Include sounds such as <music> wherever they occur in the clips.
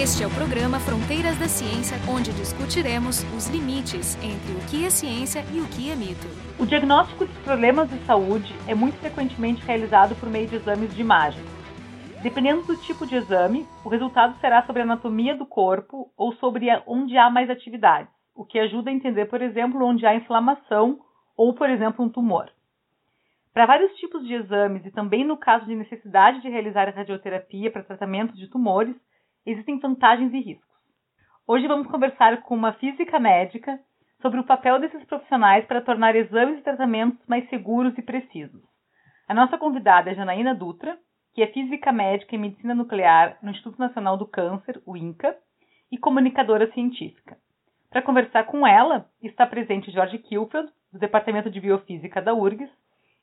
Este é o programa Fronteiras da Ciência, onde discutiremos os limites entre o que é ciência e o que é mito. O diagnóstico de problemas de saúde é muito frequentemente realizado por meio de exames de imagem. Dependendo do tipo de exame, o resultado será sobre a anatomia do corpo ou sobre onde há mais atividades, o que ajuda a entender, por exemplo, onde há inflamação ou, por exemplo, um tumor. Para vários tipos de exames e também no caso de necessidade de realizar radioterapia para tratamento de tumores, existem vantagens e riscos. Hoje vamos conversar com uma física médica sobre o papel desses profissionais para tornar exames e tratamentos mais seguros e precisos. A nossa convidada é Janaína Dutra, que é física médica em medicina nuclear no Instituto Nacional do Câncer, o INCA, e comunicadora científica. Para conversar com ela, está presente Jorge Kilfeld, do Departamento de Biofísica da URGS,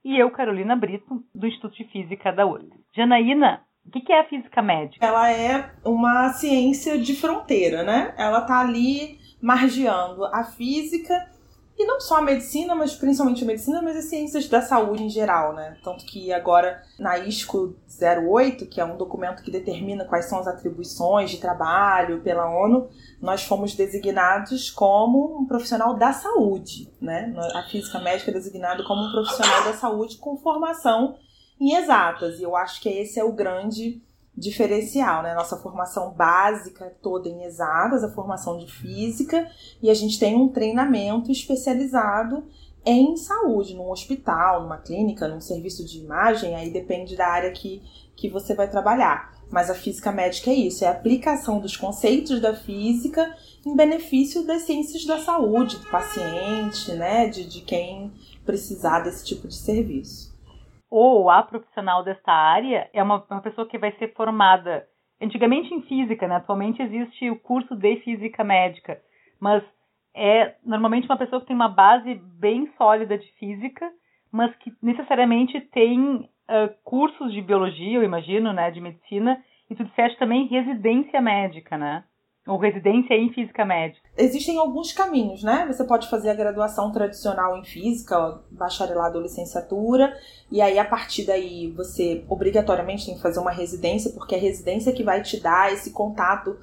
e eu, Carolina Brito, do Instituto de Física da URGS. Janaína, o que é a física médica? Ela é uma ciência de fronteira, né? Ela está ali margeando a física e não só a medicina, mas principalmente a medicina, mas as ciências da saúde em geral, né? Tanto que agora na ISCO 08, que é um documento que determina quais são as atribuições de trabalho pela ONU, nós fomos designados como um profissional da saúde, né? A física médica é designado como um profissional da saúde com formação em exatas. E eu acho que esse é o grande diferencial, né? Nossa formação básica toda em exatas, a formação de física, e a gente tem um treinamento especializado em saúde, num hospital, numa clínica, num serviço de imagem, aí depende da área que, que você vai trabalhar. Mas a física médica é isso, é a aplicação dos conceitos da física em benefício das ciências da saúde, do paciente, né, de, de quem precisar desse tipo de serviço ou a profissional desta área é uma, uma pessoa que vai ser formada antigamente em física, né? Atualmente existe o curso de física médica, mas é normalmente uma pessoa que tem uma base bem sólida de física, mas que necessariamente tem uh, cursos de biologia, eu imagino, né, de medicina, e tu disseste também residência médica, né? Ou residência em física médica? Existem alguns caminhos, né? Você pode fazer a graduação tradicional em física, bacharelado ou licenciatura, e aí a partir daí você obrigatoriamente tem que fazer uma residência, porque é a residência que vai te dar esse contato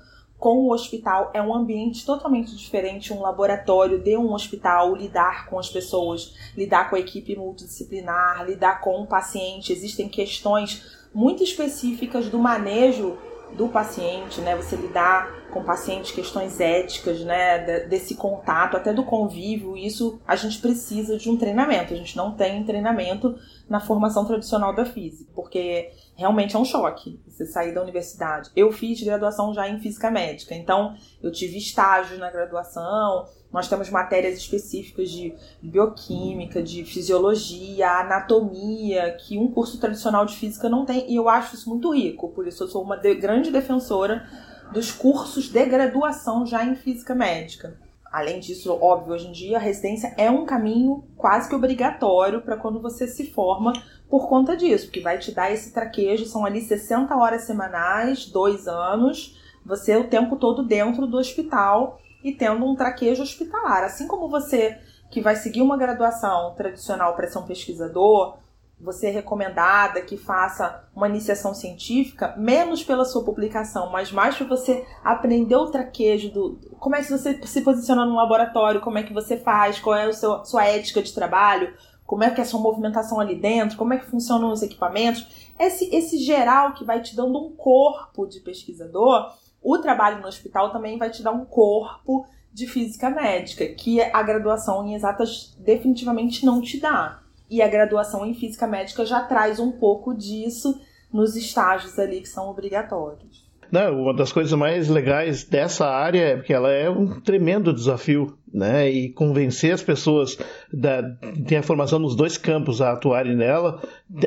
com o hospital é um ambiente totalmente diferente, um laboratório de um hospital, lidar com as pessoas, lidar com a equipe multidisciplinar, lidar com o paciente. Existem questões muito específicas do manejo do paciente, né? Você lidar com o paciente, questões éticas, né? Desse contato, até do convívio, isso a gente precisa de um treinamento. A gente não tem treinamento na formação tradicional da física, porque realmente é um choque você sair da universidade. Eu fiz graduação já em física médica, então eu tive estágios na graduação, nós temos matérias específicas de bioquímica, de fisiologia, anatomia, que um curso tradicional de física não tem, e eu acho isso muito rico, por isso eu sou uma de grande defensora dos cursos de graduação já em física médica. Além disso, óbvio, hoje em dia a residência é um caminho quase que obrigatório para quando você se forma por conta disso, porque vai te dar esse traquejo, são ali 60 horas semanais, dois anos, você o tempo todo dentro do hospital e tendo um traquejo hospitalar. Assim como você que vai seguir uma graduação tradicional para ser um pesquisador, você é recomendada que faça uma iniciação científica, menos pela sua publicação, mas mais para você aprender o traquejo do como é que você se posiciona no laboratório, como é que você faz, qual é a sua ética de trabalho, como é que é a sua movimentação ali dentro, como é que funcionam os equipamentos. Esse, esse geral que vai te dando um corpo de pesquisador, o trabalho no hospital também vai te dar um corpo de física médica, que a graduação em exatas definitivamente não te dá e a graduação em física médica já traz um pouco disso nos estágios ali que são obrigatórios. Não, uma das coisas mais legais dessa área é que ela é um tremendo desafio né, e convencer as pessoas da ter a formação nos dois campos a atuarem nela,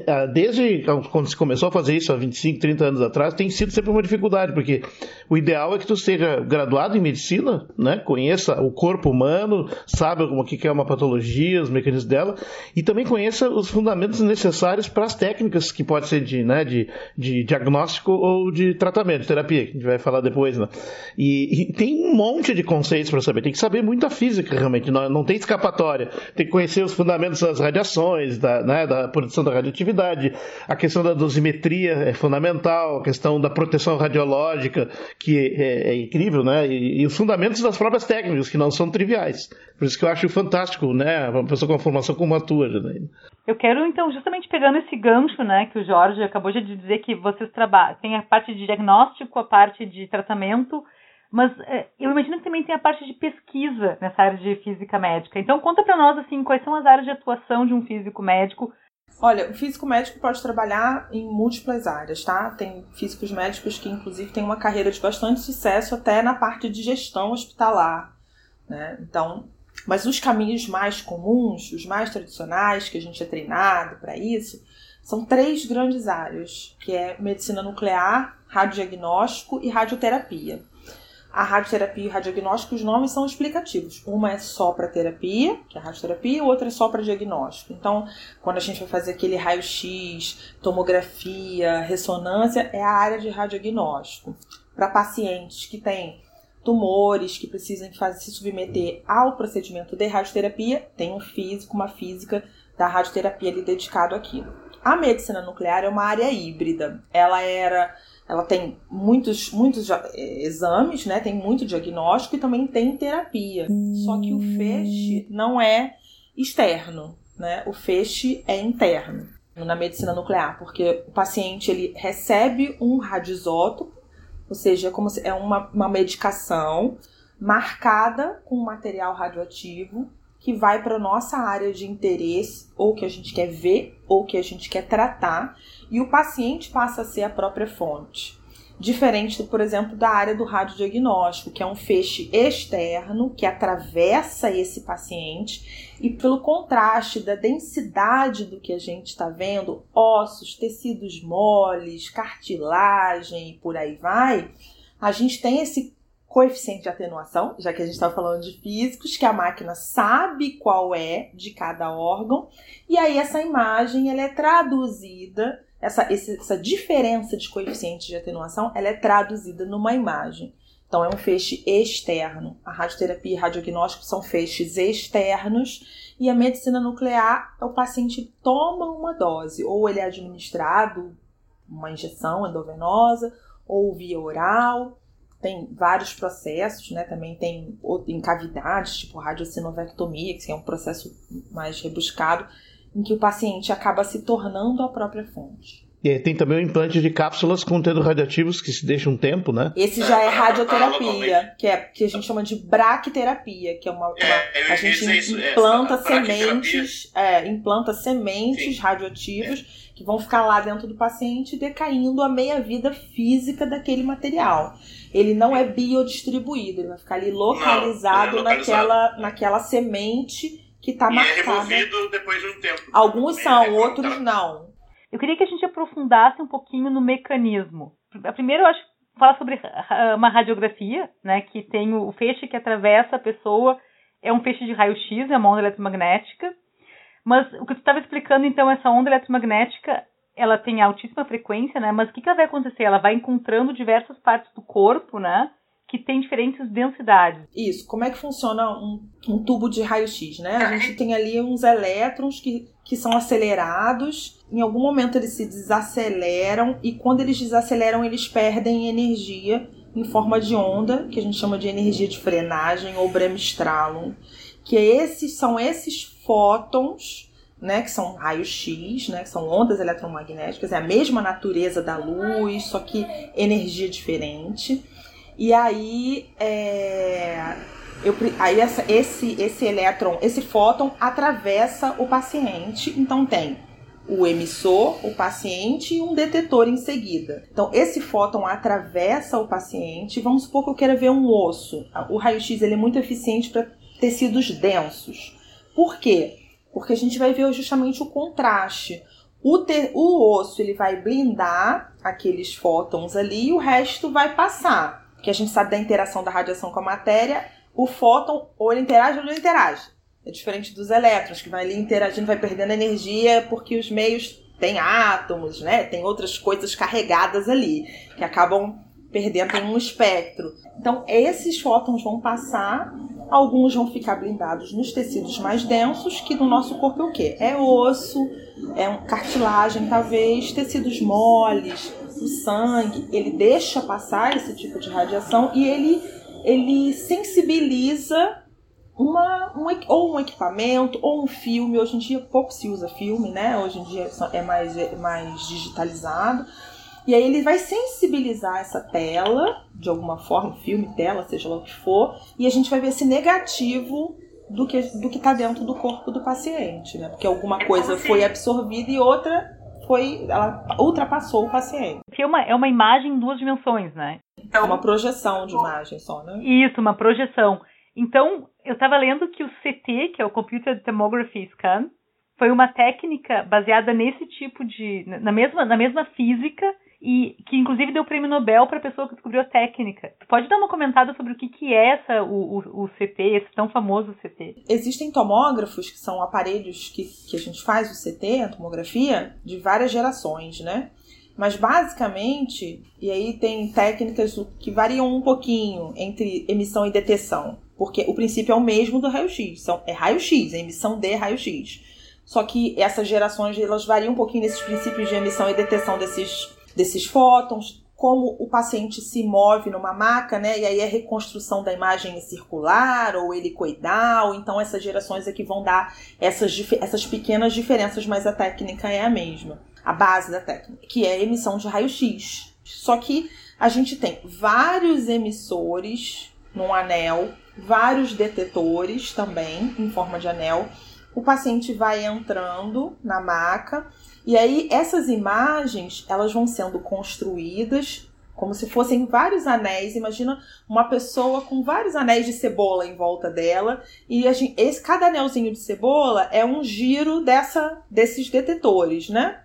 ah, desde quando se começou a fazer isso há 25, 30 anos atrás, tem sido sempre uma dificuldade, porque o ideal é que tu seja graduado em medicina, né, conheça o corpo humano, saiba o que é uma patologia, os mecanismos dela, e também conheça os fundamentos necessários para as técnicas que pode ser de, né, de, de diagnóstico ou de tratamento, terapia, que a gente vai falar depois, né? E, e tem um monte de conceitos para saber, tem que saber muito a física, realmente, não, não tem escapatória. Tem que conhecer os fundamentos das radiações, da, né, da produção da radioatividade, a questão da dosimetria é fundamental, a questão da proteção radiológica, que é, é incrível, né? E, e, os fundamentos das próprias técnicas, que não são triviais. Por isso que eu acho fantástico, né? Uma pessoa com uma formação como a tua, né? Eu quero, então, justamente pegando esse gancho, né, que o Jorge acabou de dizer que vocês trabalham, tem a parte de diagnóstico, a parte de tratamento, mas é, eu imagino que também tem a parte de pesquisa nessa área de física médica. Então, conta para nós, assim, quais são as áreas de atuação de um físico médico Olha, o físico médico pode trabalhar em múltiplas áreas, tá? Tem físicos médicos que, inclusive, têm uma carreira de bastante sucesso até na parte de gestão hospitalar, né? Então, mas os caminhos mais comuns, os mais tradicionais, que a gente é treinado para isso, são três grandes áreas, que é medicina nuclear, radiodiagnóstico e radioterapia. A radioterapia e radiodiagnóstico, os nomes são explicativos. Uma é só para terapia, que é a radioterapia, e outra é só para diagnóstico. Então, quando a gente vai fazer aquele raio-x, tomografia, ressonância, é a área de radiodiagnóstico. Para pacientes que têm tumores, que precisam fazer, se submeter ao procedimento de radioterapia, tem um físico, uma física da radioterapia ali dedicado àquilo. A medicina nuclear é uma área híbrida. Ela era ela tem muitos, muitos eh, exames, né? Tem muito diagnóstico e também tem terapia. Só que o feixe não é externo, né? O feixe é interno na medicina nuclear, porque o paciente ele recebe um radioisótopo, ou seja, é como se é uma, uma medicação marcada com material radioativo que vai para nossa área de interesse, ou que a gente quer ver, ou que a gente quer tratar, e o paciente passa a ser a própria fonte. Diferente, por exemplo, da área do radiodiagnóstico, que é um feixe externo que atravessa esse paciente e, pelo contraste da densidade do que a gente está vendo, ossos, tecidos moles, cartilagem e por aí vai, a gente tem esse coeficiente de atenuação, já que a gente está falando de físicos, que a máquina sabe qual é de cada órgão, e aí essa imagem ela é traduzida, essa, essa diferença de coeficiente de atenuação, ela é traduzida numa imagem. Então é um feixe externo. A radioterapia e radiodiagnóstico são feixes externos e a medicina nuclear, o paciente toma uma dose, ou ele é administrado uma injeção endovenosa, ou via oral, tem vários processos, né? Também tem em cavidades, tipo radiossinovectomia, que é um processo mais rebuscado, em que o paciente acaba se tornando a própria fonte. E tem também o implante de cápsulas contendo radioativos que se deixa um tempo, né? Esse já é radioterapia, que é que a gente chama de braquiterapia, que é uma, uma é, a gente isso, implanta sementes, é, implanta sementes radioativos que vão ficar lá dentro do paciente decaindo a meia vida física daquele material ele não é biodistribuído, ele vai ficar ali localizado, não, é localizado. naquela, naquela semente que está marcada. é removido depois de um tempo. Alguns são, outros não. Eu queria que a gente aprofundasse um pouquinho no mecanismo. Primeiro, eu acho fala sobre uma radiografia, né, que tem o feixe que atravessa a pessoa, é um feixe de raio-x, é uma onda eletromagnética. Mas o que você estava explicando, então, essa onda eletromagnética ela tem altíssima frequência, né? Mas o que, que ela vai acontecer? Ela vai encontrando diversas partes do corpo, né? Que tem diferentes densidades. Isso. Como é que funciona um, um tubo de raio-x, né? A gente tem ali uns elétrons que, que são acelerados. Em algum momento eles se desaceleram e quando eles desaceleram eles perdem energia em forma de onda, que a gente chama de energia de frenagem ou bremstralum, que é esses são esses fótons né, que são raios-x, né, que são ondas eletromagnéticas, é a mesma natureza da luz, só que energia diferente. E aí, é, eu, aí essa, esse, esse elétron, esse fóton atravessa o paciente, então tem o emissor, o paciente e um detetor em seguida. Então, esse fóton atravessa o paciente. Vamos supor que eu quero ver um osso. O raio-x ele é muito eficiente para tecidos densos. Por quê? Porque a gente vai ver justamente o contraste. O, te, o osso ele vai blindar aqueles fótons ali e o resto vai passar. Porque a gente sabe da interação da radiação com a matéria, o fóton ou ele interage ou não interage. É diferente dos elétrons, que vai ali interagindo, vai perdendo energia porque os meios têm átomos, né? Tem outras coisas carregadas ali, que acabam perdendo em um espectro. Então, esses fótons vão passar Alguns vão ficar blindados nos tecidos mais densos, que no nosso corpo é o quê? É osso, é um cartilagem, talvez, tecidos moles, o sangue. Ele deixa passar esse tipo de radiação e ele, ele sensibiliza uma, um, ou um equipamento ou um filme. Hoje em dia pouco se usa filme, né? Hoje em dia é mais, é mais digitalizado. E aí ele vai sensibilizar essa tela, de alguma forma, filme, tela, seja lá o que for, e a gente vai ver esse negativo do que do que está dentro do corpo do paciente, né? Porque alguma coisa foi absorvida e outra foi, ela ultrapassou o paciente. É uma, é uma imagem em duas dimensões, né? É uma projeção de imagem só, né? Isso, uma projeção. Então, eu estava lendo que o CT, que é o Computer Tomography Scan, foi uma técnica baseada nesse tipo de. na mesma, na mesma física e que inclusive deu o prêmio Nobel para a pessoa que descobriu a técnica. Tu pode dar uma comentada sobre o que, que é essa, o, o, o, CT, esse tão famoso CT? Existem tomógrafos, que são aparelhos que, que a gente faz o CT, a tomografia, de várias gerações, né? Mas basicamente, e aí tem técnicas que variam um pouquinho entre emissão e detecção, porque o princípio é o mesmo do raio-x, é raio-x, é emissão de raio-x. Só que essas gerações elas variam um pouquinho nesses princípios de emissão e detecção desses desses fótons, como o paciente se move numa maca, né? E aí a reconstrução da imagem circular ou helicoidal. Então essas gerações aqui vão dar essas, essas pequenas diferenças, mas a técnica é a mesma. A base da técnica, que é a emissão de raio-x. Só que a gente tem vários emissores num anel, vários detetores também em forma de anel. O paciente vai entrando na maca e aí essas imagens, elas vão sendo construídas como se fossem vários anéis. Imagina uma pessoa com vários anéis de cebola em volta dela e gente, esse cada anelzinho de cebola é um giro dessa desses detetores, né?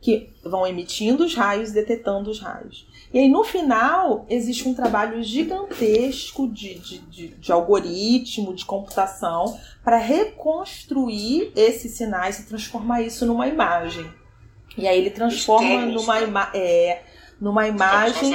Que vão emitindo os raios, detetando os raios. E aí, no final, existe um trabalho gigantesco de, de, de, de algoritmo, de computação, para reconstruir esses sinais e transformar isso numa imagem. E aí ele transforma numa, ima é, numa imagem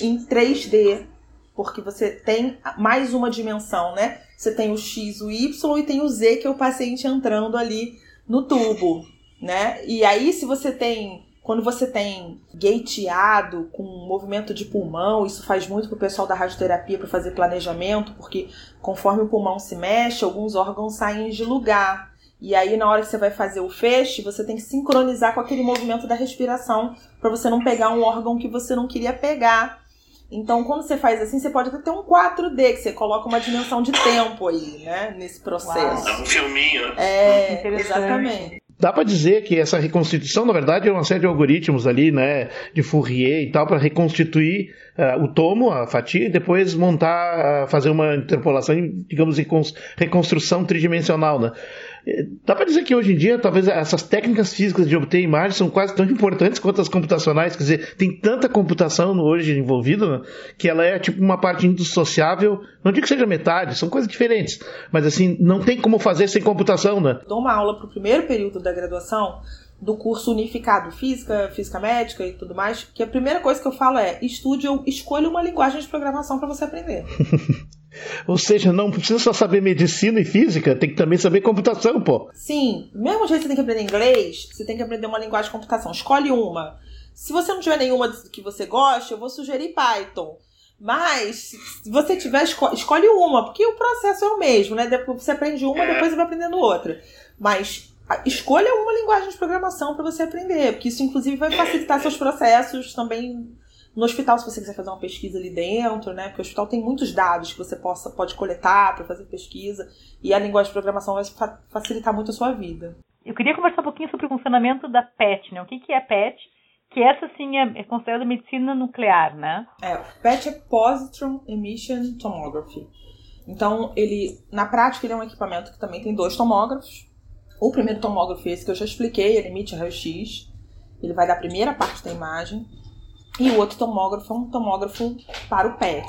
em 3D. Porque você tem mais uma dimensão, né? Você tem o X, o Y e tem o Z, que é o paciente entrando ali no tubo, né? E aí, se você tem quando você tem gateado com movimento de pulmão, isso faz muito para o pessoal da radioterapia para fazer planejamento, porque conforme o pulmão se mexe, alguns órgãos saem de lugar. E aí, na hora que você vai fazer o feixe, você tem que sincronizar com aquele movimento da respiração para você não pegar um órgão que você não queria pegar. Então, quando você faz assim, você pode até ter um 4D, que você coloca uma dimensão de tempo aí, né? Nesse processo. Uau. Um filminho. É, exatamente. Dá para dizer que essa reconstituição, na verdade, é uma série de algoritmos ali, né, de Fourier e tal, para reconstituir uh, o tomo, a fatia, e depois montar, uh, fazer uma interpolação, digamos, reconstrução tridimensional, né? Dá para dizer que hoje em dia, talvez essas técnicas físicas de obter imagens são quase tão importantes quanto as computacionais. Quer dizer, tem tanta computação hoje envolvida né, que ela é tipo uma parte indissociável. Não digo que seja metade, são coisas diferentes. Mas assim, não tem como fazer sem computação, né? Dou uma aula para o primeiro período da graduação do curso unificado Física, Física Médica e tudo mais, que a primeira coisa que eu falo é estude ou escolha uma linguagem de programação para você aprender. <laughs> Ou seja, não precisa só saber medicina e física, tem que também saber computação, pô. Sim, mesmo jeito que você tem que aprender inglês, você tem que aprender uma linguagem de computação. Escolhe uma. Se você não tiver nenhuma que você goste, eu vou sugerir Python. Mas, se você tiver, escolhe uma, porque o processo é o mesmo, né? Depois você aprende uma, depois você vai aprendendo outra. Mas escolha uma linguagem de programação para você aprender, porque isso, inclusive, vai facilitar seus processos também no hospital, se você quiser fazer uma pesquisa ali dentro, né? Porque o hospital tem muitos dados que você possa, pode coletar para fazer pesquisa e a linguagem de programação vai fa facilitar muito a sua vida. Eu queria conversar um pouquinho sobre o funcionamento da PET, né? O que, que é PET? Que essa sim é, é considerada medicina nuclear, né? É, PET é Positron Emission Tomography. Então, ele, na prática, ele é um equipamento que também tem dois tomógrafos. O primeiro tomógrafo, esse que eu já expliquei, ele emite raio-x. Ele vai dar a primeira parte da imagem e o outro tomógrafo é um tomógrafo para o PET.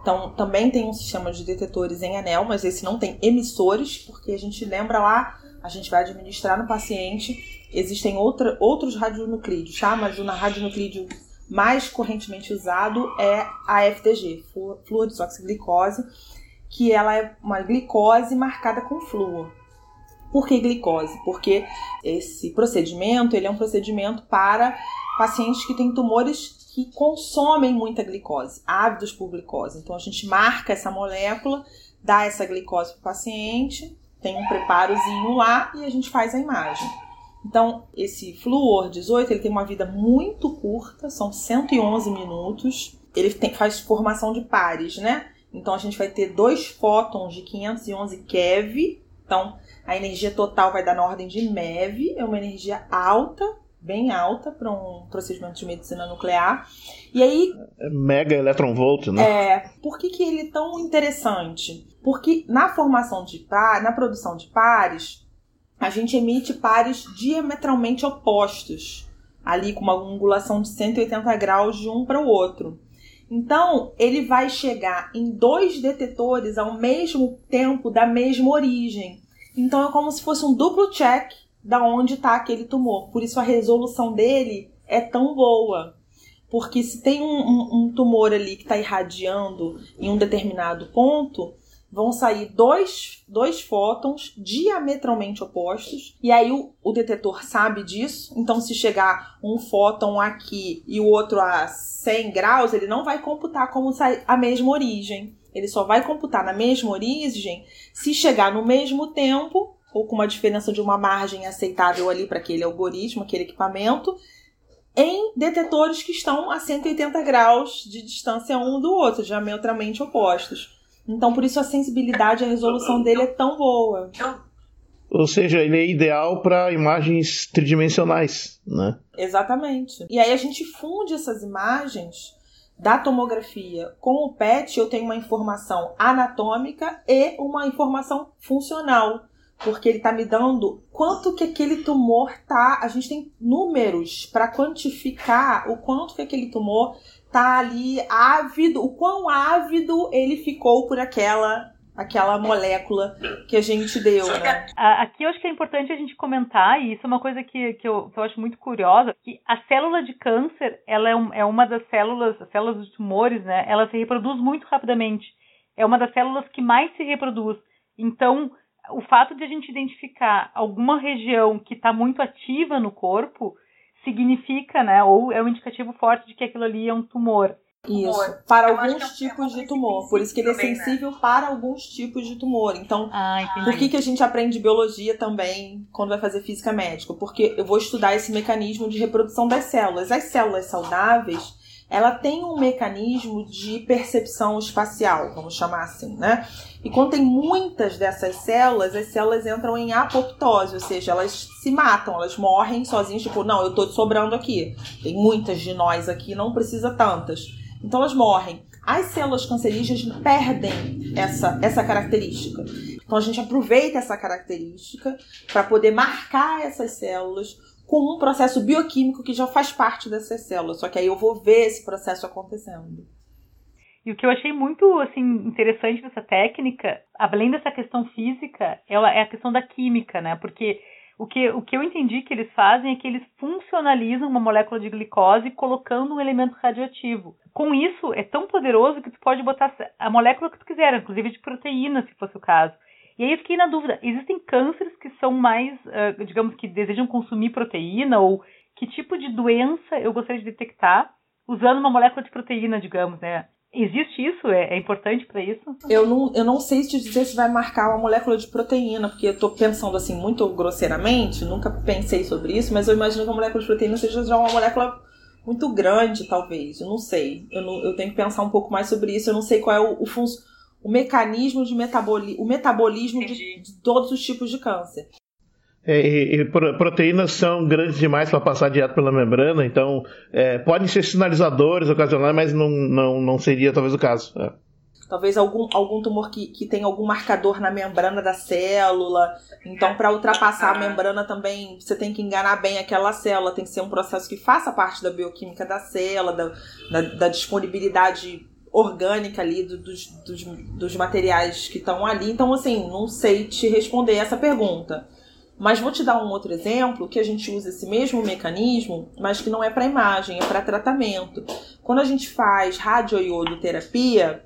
Então, também tem um sistema de detetores em anel, mas esse não tem emissores, porque a gente lembra lá, a gente vai administrar no paciente. Existem outra, outros radionuclídeos, tá? Mas o radionuclídeo mais correntemente usado é a FDG, fluoridesoxiglicose, que ela é uma glicose marcada com flúor. Por que glicose? Porque esse procedimento ele é um procedimento para pacientes que têm tumores que consomem muita glicose, ávidos por glicose. Então a gente marca essa molécula, dá essa glicose para o paciente, tem um preparozinho lá e a gente faz a imagem. Então, esse Fluor 18 ele tem uma vida muito curta, são 111 minutos. Ele tem, faz formação de pares, né? Então, a gente vai ter dois fótons de 511 keV. Então, a energia total vai dar na ordem de MeV, é uma energia alta, bem alta para um procedimento de medicina nuclear. E aí. É mega eletronvolt, né? É. Por que, que ele é tão interessante? Porque na formação de pares, na produção de pares, a gente emite pares diametralmente opostos, ali com uma angulação de 180 graus de um para o outro. Então, ele vai chegar em dois detetores ao mesmo tempo da mesma origem. Então, é como se fosse um duplo check da onde está aquele tumor. Por isso, a resolução dele é tão boa. Porque se tem um, um, um tumor ali que está irradiando em um determinado ponto, vão sair dois, dois fótons diametralmente opostos, e aí o, o detetor sabe disso, então se chegar um fóton aqui e o outro a 100 graus, ele não vai computar como a mesma origem. Ele só vai computar na mesma origem se chegar no mesmo tempo, ou com uma diferença de uma margem aceitável ali para aquele algoritmo, aquele equipamento, em detetores que estão a 180 graus de distância um do outro, diametralmente opostos. Então, por isso a sensibilidade e a resolução dele é tão boa. Ou seja, ele é ideal para imagens tridimensionais, né? Exatamente. E aí a gente funde essas imagens da tomografia com o PET, eu tenho uma informação anatômica e uma informação funcional, porque ele está me dando quanto que aquele tumor tá. A gente tem números para quantificar o quanto que aquele tumor tá ali ávido, o quão ávido ele ficou por aquela aquela molécula que a gente deu, né? Aqui eu acho que é importante a gente comentar, e isso é uma coisa que, que, eu, que eu acho muito curiosa, que a célula de câncer, ela é, um, é uma das células, as células dos tumores, né? Ela se reproduz muito rapidamente. É uma das células que mais se reproduz. Então, o fato de a gente identificar alguma região que está muito ativa no corpo significa, né, ou é um indicativo forte de que aquilo ali é um tumor. Isso, tumor. para Eu alguns é tipos de tumor. Por isso que ele é também, sensível né? para alguns tipos de tumor. Então, ah, por que, que a gente aprende biologia também quando vai fazer física médica? Porque eu vou estudar esse mecanismo de reprodução das células. As células saudáveis, ela tem um mecanismo de percepção espacial, vamos chamar assim, né? E quando tem muitas dessas células, as células entram em apoptose, ou seja, elas se matam, elas morrem sozinhas, tipo, não, eu tô sobrando aqui. Tem muitas de nós aqui, não precisa tantas. Então elas morrem. As células cancerígenas perdem essa, essa característica. Então a gente aproveita essa característica para poder marcar essas células com um processo bioquímico que já faz parte dessas células. Só que aí eu vou ver esse processo acontecendo. E o que eu achei muito assim interessante dessa técnica, além dessa questão física, ela é a questão da química, né? Porque o que, o que eu entendi que eles fazem é que eles funcionalizam uma molécula de glicose colocando um elemento radioativo. Com isso, é tão poderoso que tu pode botar a molécula que tu quiser, inclusive de proteína, se fosse o caso. E aí eu fiquei na dúvida, existem cânceres que são mais, uh, digamos que desejam consumir proteína ou que tipo de doença eu gostaria de detectar usando uma molécula de proteína, digamos, né? Existe isso? É, é importante para isso? Eu não, eu não sei te dizer se vai marcar uma molécula de proteína, porque eu tô pensando assim muito grosseiramente, nunca pensei sobre isso, mas eu imagino que a molécula de proteína seja já uma molécula muito grande, talvez. Eu não sei. Eu, não, eu tenho que pensar um pouco mais sobre isso. Eu não sei qual é o, o funcionamento o mecanismo de metaboli o metabolismo de, de, todos os tipos de câncer. É, e, e, proteínas são grandes demais para passar direto pela membrana, então é, podem ser sinalizadores ocasionais, mas não, não, não seria talvez o caso. É. Talvez algum, algum tumor que, que tem algum marcador na membrana da célula. Então, para ultrapassar a membrana também, você tem que enganar bem aquela célula. Tem que ser um processo que faça parte da bioquímica da célula, da, da, da disponibilidade orgânica ali do, dos, dos, dos materiais que estão ali. Então, assim, não sei te responder essa pergunta. Mas vou te dar um outro exemplo que a gente usa esse mesmo mecanismo, mas que não é para imagem, é para tratamento. Quando a gente faz radioiodoterapia,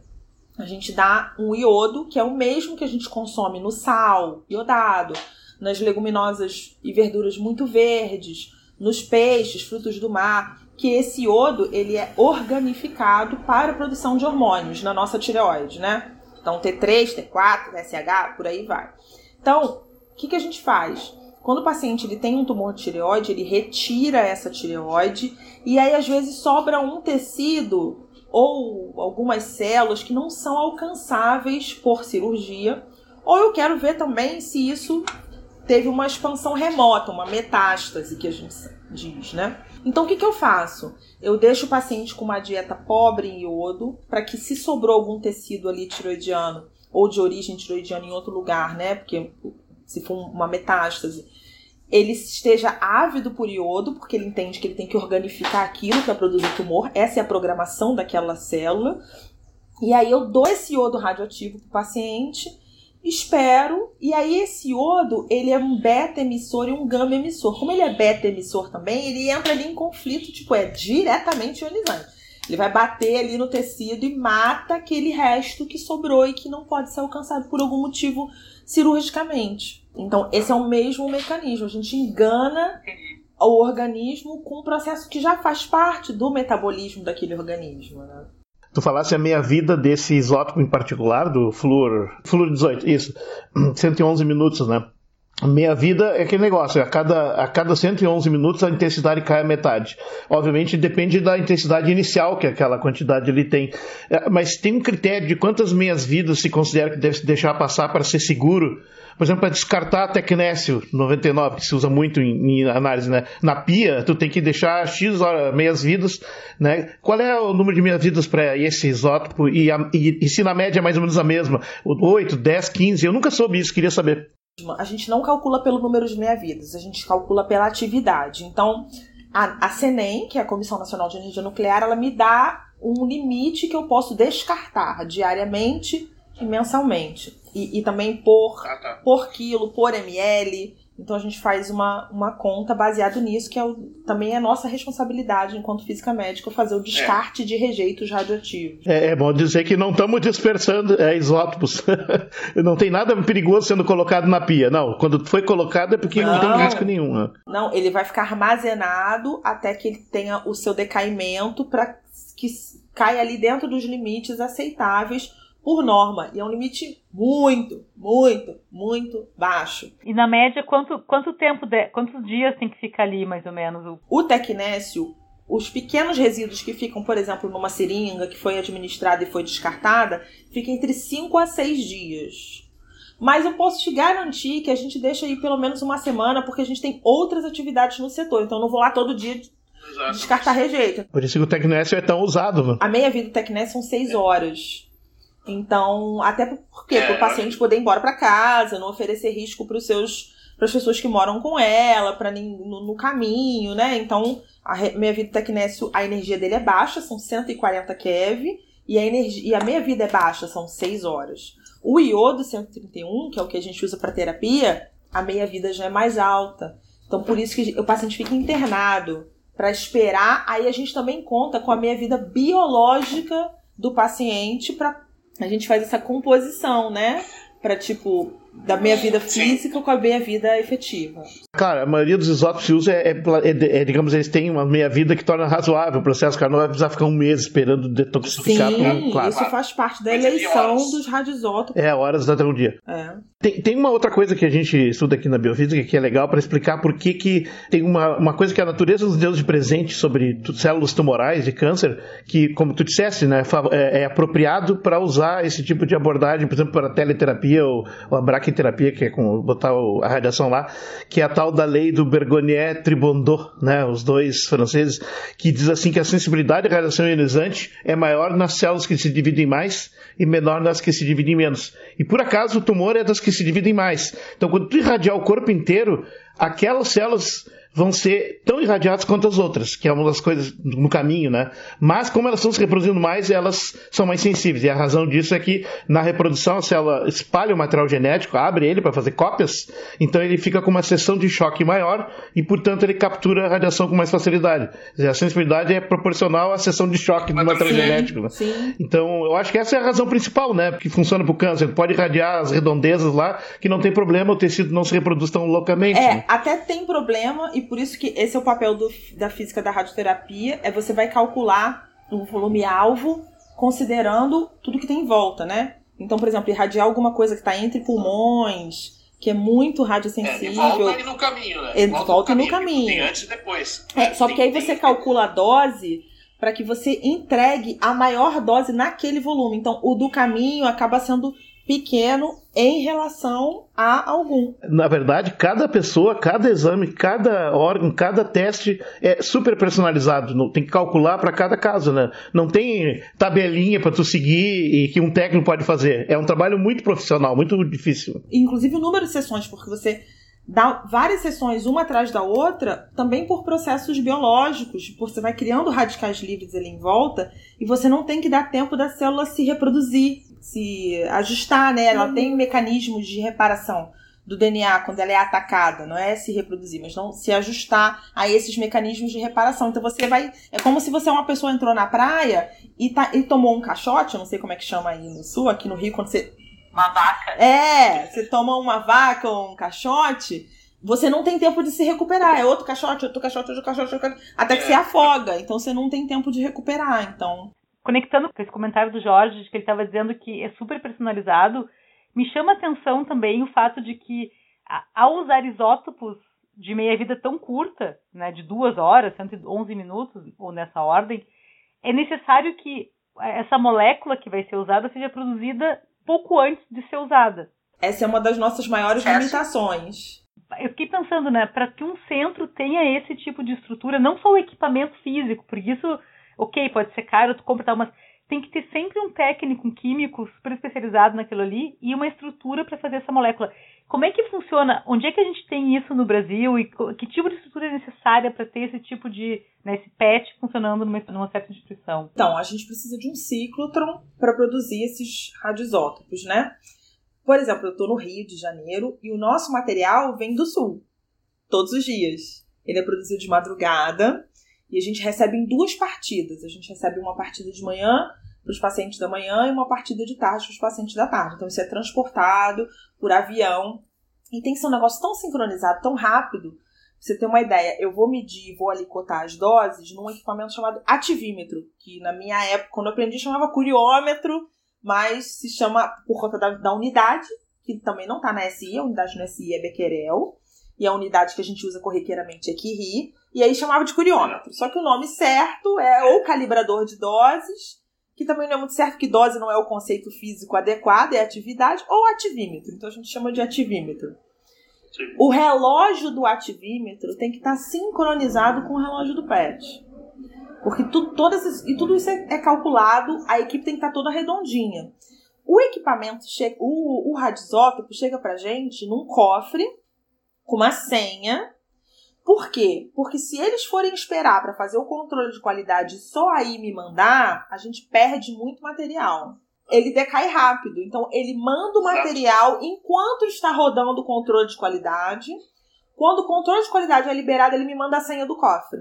a gente dá um iodo, que é o mesmo que a gente consome no sal, iodado, nas leguminosas e verduras muito verdes, nos peixes, frutos do mar, que esse iodo ele é organificado para a produção de hormônios na nossa tireoide, né? Então T3, T4, TSH, por aí vai. Então, o que, que a gente faz? Quando o paciente ele tem um tumor de tireoide, ele retira essa tireoide e aí às vezes sobra um tecido ou algumas células que não são alcançáveis por cirurgia. Ou eu quero ver também se isso teve uma expansão remota, uma metástase que a gente diz, né? Então o que, que eu faço? Eu deixo o paciente com uma dieta pobre em iodo, para que se sobrou algum tecido ali tiroidiano ou de origem tiroidiana em outro lugar, né? Porque se for uma metástase, ele esteja ávido por iodo, porque ele entende que ele tem que organificar aquilo para produzir tumor. Essa é a programação daquela célula. E aí eu dou esse iodo radioativo para o paciente espero, e aí esse iodo, ele é um beta emissor e um gama emissor. Como ele é beta emissor também, ele entra ali em conflito, tipo, é diretamente ionizante. Ele vai bater ali no tecido e mata aquele resto que sobrou e que não pode ser alcançado por algum motivo cirurgicamente. Então, esse é o mesmo mecanismo. A gente engana o organismo com um processo que já faz parte do metabolismo daquele organismo, né? Tu falasse a meia-vida desse isótopo em particular, do flúor, flúor 18, isso, <clears throat> 111 minutos, né? Meia vida é aquele negócio, a cada, a cada 111 minutos a intensidade cai a metade. Obviamente depende da intensidade inicial que aquela quantidade ele tem. É, mas tem um critério de quantas meias vidas se considera que deve deixar passar para ser seguro por exemplo, para descartar a Tecnécio 99, que se usa muito em, em, análise, né? Na pia, tu tem que deixar X horas, meias vidas, né? Qual é o número de meias vidas para esse isótopo? E, a, e, e, se na média é mais ou menos a mesma? 8, 10, 15? Eu nunca soube isso, queria saber. A gente não calcula pelo número de meia-vidas, a gente calcula pela atividade. Então, a, a CENEM, que é a Comissão Nacional de Energia Nuclear, ela me dá um limite que eu posso descartar diariamente e mensalmente. E, e também por, ah, tá. por quilo, por ml. Então a gente faz uma, uma conta baseado nisso, que é o, também é nossa responsabilidade enquanto física médica fazer o descarte é. de rejeitos radioativos. É, é, bom dizer que não estamos dispersando é, isótopos. <laughs> não tem nada perigoso sendo colocado na pia. Não, quando foi colocado é porque não, não tem risco nenhum. Né? Não, ele vai ficar armazenado até que ele tenha o seu decaimento para que caia ali dentro dos limites aceitáveis por norma. E é um limite muito, muito, muito baixo. E na média, quanto, quanto tempo, de, quantos dias tem que ficar ali, mais ou menos? O tecnécio, os pequenos resíduos que ficam, por exemplo, numa seringa que foi administrada e foi descartada, fica entre 5 a 6 dias. Mas eu posso te garantir que a gente deixa aí pelo menos uma semana, porque a gente tem outras atividades no setor. Então eu não vou lá todo dia descartar rejeito. Por isso que o Tecnécio é tão usado. Mano. A meia-vida do Tecnécio são 6 horas. Então, até porque é. para o paciente poder ir embora para casa, não oferecer risco para os seus para as pessoas que moram com ela, para no, no, caminho, né? Então, a meia vida tecnécio, a energia dele é baixa, são 140 keV, e a energia e a meia vida é baixa, são 6 horas. O iodo 131, que é o que a gente usa para terapia, a meia vida já é mais alta. Então, por isso que o paciente fica internado para esperar. Aí a gente também conta com a meia vida biológica do paciente para a gente faz essa composição, né? Para tipo, da minha vida física Sim. com a minha vida efetiva. Cara, a maioria dos isótopos que usa é, é, é, digamos, eles têm uma meia-vida que torna razoável o processo, cara não vai precisar ficar um mês esperando detoxificar. Sim, claro. isso faz parte da eleição dos radioisótopos. É, horas até um dia. É. Tem, tem uma outra coisa que a gente estuda aqui na biofísica que é legal para explicar por que, que tem uma, uma coisa que a natureza nos deu de presente sobre células tumorais de câncer, que, como tu disseste, né, é, é apropriado para usar esse tipo de abordagem, por exemplo, para teleterapia ou, ou a braquiterapia, que é com botar a radiação lá, que é a tal da lei do Bergonier-Tribondot, né, os dois franceses, que diz assim que a sensibilidade à radiação ionizante é maior nas células que se dividem mais e menor nas que se dividem menos. E por acaso o tumor é das que se dividem mais. Então, quando tu irradiar o corpo inteiro, aquelas células vão ser tão irradiadas quanto as outras, que é uma das coisas no caminho, né? Mas como elas estão se reproduzindo mais, elas são mais sensíveis. E a razão disso é que na reprodução a célula espalha o material genético, abre ele para fazer cópias, então ele fica com uma seção de choque maior e, portanto, ele captura a radiação com mais facilidade. A sensibilidade é proporcional à seção de choque do material sim, genético. Né? Sim. Então, eu acho que essa é a razão principal, né? Que funciona para o câncer. Pode irradiar as redondezas lá, que não tem problema, o tecido não se reproduz tão loucamente. É, né? até tem problema, e por isso que esse é o papel do, da física da radioterapia, é você vai calcular o volume alvo considerando tudo que tem em volta, né? Então, por exemplo, irradiar alguma coisa que está entre pulmões, que é muito radiosensível. É, volta no caminho, né? É, volta, volta no caminho. No caminho. Tem antes e depois. É, só tem, que aí você calcula a dose para que você entregue a maior dose naquele volume. Então, o do caminho acaba sendo pequeno em relação a algum. Na verdade, cada pessoa, cada exame, cada órgão, cada teste é super personalizado. Tem que calcular para cada caso, né? Não tem tabelinha para tu seguir e que um técnico pode fazer. É um trabalho muito profissional, muito difícil. Inclusive o número de sessões, porque você dá várias sessões uma atrás da outra, também por processos biológicos, você vai criando radicais livres ali em volta e você não tem que dar tempo da célula se reproduzir se ajustar, né? Ela tem mecanismos de reparação do DNA quando ela é atacada, não é se reproduzir, mas não se ajustar a esses mecanismos de reparação. Então você vai. É como se você é uma pessoa entrou na praia e, tá, e tomou um caixote, eu não sei como é que chama aí no sul, aqui no Rio, quando você. Uma vaca. É, você toma uma vaca ou um caixote, você não tem tempo de se recuperar. É outro caixote, outro caixote, outro caixote, outro caixote até que é. você afoga. Então você não tem tempo de recuperar. Então conectando com esse comentário do Jorge, de que ele estava dizendo que é super personalizado, me chama a atenção também o fato de que, ao usar isótopos de meia-vida tão curta, né, de duas horas, 111 minutos, ou nessa ordem, é necessário que essa molécula que vai ser usada seja produzida pouco antes de ser usada. Essa é uma das nossas maiores limitações. Eu fiquei pensando, né, para que um centro tenha esse tipo de estrutura, não só o equipamento físico, porque isso ok, pode ser caro, tu compra tal, mas tem que ter sempre um técnico, um químico super especializado naquilo ali e uma estrutura para fazer essa molécula. Como é que funciona? Onde é que a gente tem isso no Brasil e que tipo de estrutura é necessária para ter esse tipo de, né, esse PET funcionando numa, numa, certa instituição? Então, a gente precisa de um ciclotron para produzir esses radioisótopos, né? Por exemplo, eu estou no Rio de Janeiro e o nosso material vem do Sul, todos os dias. Ele é produzido de madrugada e a gente recebe em duas partidas. A gente recebe uma partida de manhã para os pacientes da manhã e uma partida de tarde para os pacientes da tarde. Então isso é transportado por avião. E tem que ser um negócio tão sincronizado, tão rápido. Pra você ter uma ideia, eu vou medir, vou ali cotar as doses num equipamento chamado ativímetro, que na minha época, quando eu aprendi, chamava curiômetro, mas se chama por conta da, da unidade, que também não está na SI, a unidade no SI é Becquerel, e a unidade que a gente usa corriqueiramente é Curie e aí chamava de curiômetro. Só que o nome certo é ou calibrador de doses, que também não é muito certo que dose não é o conceito físico adequado, é atividade, ou ativímetro. Então a gente chama de ativímetro. O relógio do ativímetro tem que estar sincronizado com o relógio do PET. Porque tu, todas, e tudo isso é, é, calculado, a equipe tem que estar toda redondinha. O equipamento, chega, o, o radisótopo chega pra gente num cofre com uma senha por quê? Porque se eles forem esperar para fazer o controle de qualidade só aí me mandar, a gente perde muito material. Ele decai rápido. Então, ele manda o material enquanto está rodando o controle de qualidade. Quando o controle de qualidade é liberado, ele me manda a senha do cofre.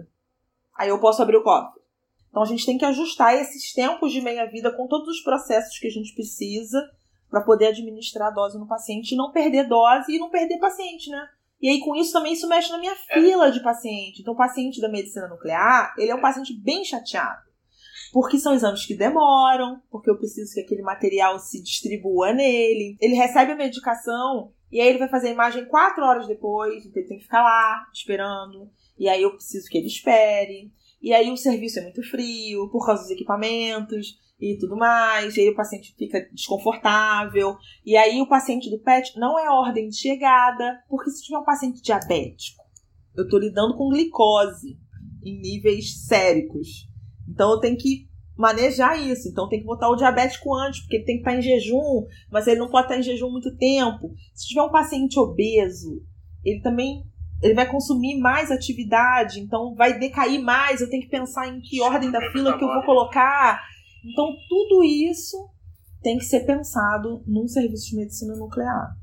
Aí eu posso abrir o cofre. Então, a gente tem que ajustar esses tempos de meia-vida com todos os processos que a gente precisa para poder administrar a dose no paciente e não perder dose e não perder paciente, né? E aí, com isso, também isso mexe na minha é. fila de paciente. Então, o paciente da medicina nuclear, ele é um paciente bem chateado. Porque são exames que demoram, porque eu preciso que aquele material se distribua nele. Ele recebe a medicação e aí ele vai fazer a imagem quatro horas depois, então ele tem que ficar lá, esperando. E aí eu preciso que ele espere. E aí o serviço é muito frio, por causa dos equipamentos e tudo mais, e aí o paciente fica desconfortável. E aí o paciente do PET não é ordem de chegada, porque se tiver um paciente diabético, eu estou lidando com glicose em níveis séricos. Então eu tenho que manejar isso. Então tem que botar o diabético antes, porque ele tem que estar em jejum, mas ele não pode estar em jejum muito tempo. Se tiver um paciente obeso, ele também ele vai consumir mais atividade, então vai decair mais, eu tenho que pensar em que ordem da fila que eu vou colocar. Então, tudo isso tem que ser pensado num serviço de medicina nuclear.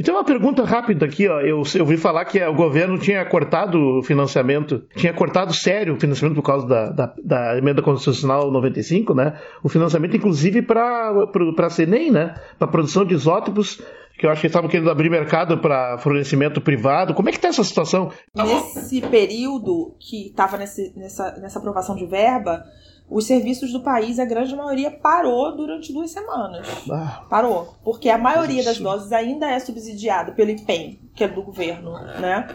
Então, uma pergunta rápida aqui, ó. Eu, eu ouvi falar que o governo tinha cortado o financiamento, tinha cortado sério o financiamento por causa da, da, da emenda constitucional 95, né? O financiamento, inclusive, para a CENEM, né? Para produção de isótopos, que eu acho que estavam querendo abrir mercado para fornecimento privado. Como é que está essa situação? Nesse período que estava nessa, nessa aprovação de verba, os serviços do país, a grande maioria parou durante duas semanas. Ah, parou. Porque a maioria das doses ainda é subsidiada pelo IPEM, que é do governo, né?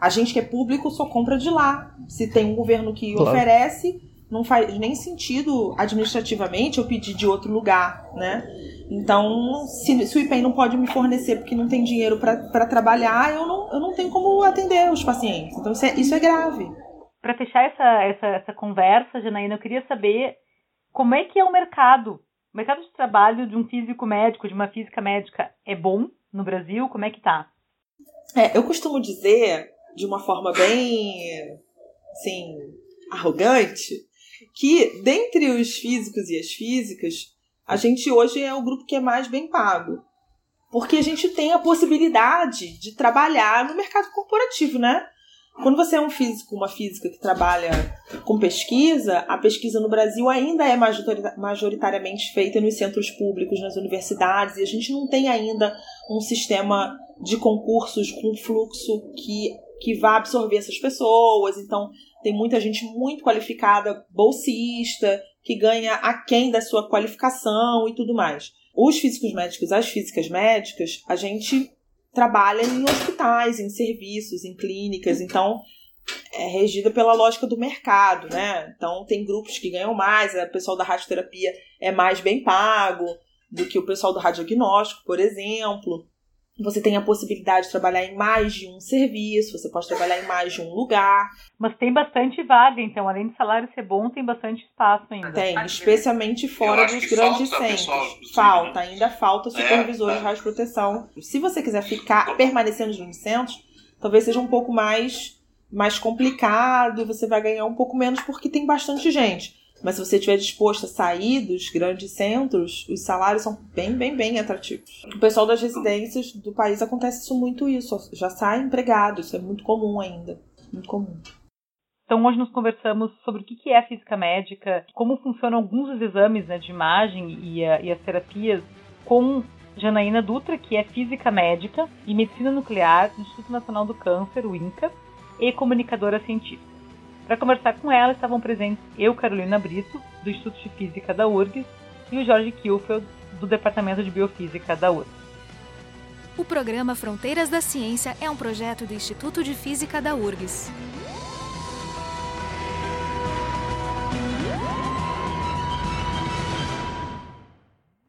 A gente que é público só compra de lá. Se tem um governo que claro. oferece, não faz nem sentido administrativamente eu pedir de outro lugar, né? Então, se, se o IPEM não pode me fornecer porque não tem dinheiro para trabalhar, eu não, eu não tenho como atender os pacientes. Então, isso é, isso é grave para fechar essa, essa, essa conversa, Janaína, eu queria saber como é que é o mercado. O mercado de trabalho de um físico médico, de uma física médica, é bom no Brasil? Como é que tá? É, eu costumo dizer, de uma forma bem, assim, arrogante, que dentre os físicos e as físicas, a gente hoje é o grupo que é mais bem pago. Porque a gente tem a possibilidade de trabalhar no mercado corporativo, né? Quando você é um físico, uma física que trabalha com pesquisa, a pesquisa no Brasil ainda é majoritariamente feita nos centros públicos, nas universidades, e a gente não tem ainda um sistema de concursos com fluxo que, que vá absorver essas pessoas. Então, tem muita gente muito qualificada, bolsista, que ganha aquém da sua qualificação e tudo mais. Os físicos médicos, as físicas médicas, a gente trabalha em hospitais, em serviços, em clínicas, então é regida pela lógica do mercado, né? Então tem grupos que ganham mais, o pessoal da radioterapia é mais bem pago do que o pessoal do radiodiagnóstico, por exemplo. Você tem a possibilidade de trabalhar em mais de um serviço, você pode trabalhar em mais de um lugar. Mas tem bastante vaga, então, além de salário ser bom, tem bastante espaço ainda. Tem, especialmente fora dos grandes centros. Falta, ainda falta supervisores é, de radioproteção. Se você quiser ficar permanecendo nos centros, talvez seja um pouco mais, mais complicado, você vai ganhar um pouco menos porque tem bastante gente. Mas se você estiver disposto a sair dos grandes centros, os salários são bem, bem, bem atrativos. O pessoal das residências do país acontece isso muito isso. Já sai empregado, isso é muito comum ainda. Muito comum. Então hoje nós conversamos sobre o que é física médica, como funcionam alguns dos exames né, de imagem e, a, e as terapias com Janaína Dutra, que é física médica e medicina nuclear do Instituto Nacional do Câncer, o INCA, e comunicadora científica. Para conversar com ela estavam presentes eu, Carolina Brito, do Instituto de Física da URGS, e o Jorge Kielfeld, do Departamento de Biofísica da URGS. O programa Fronteiras da Ciência é um projeto do Instituto de Física da URGS.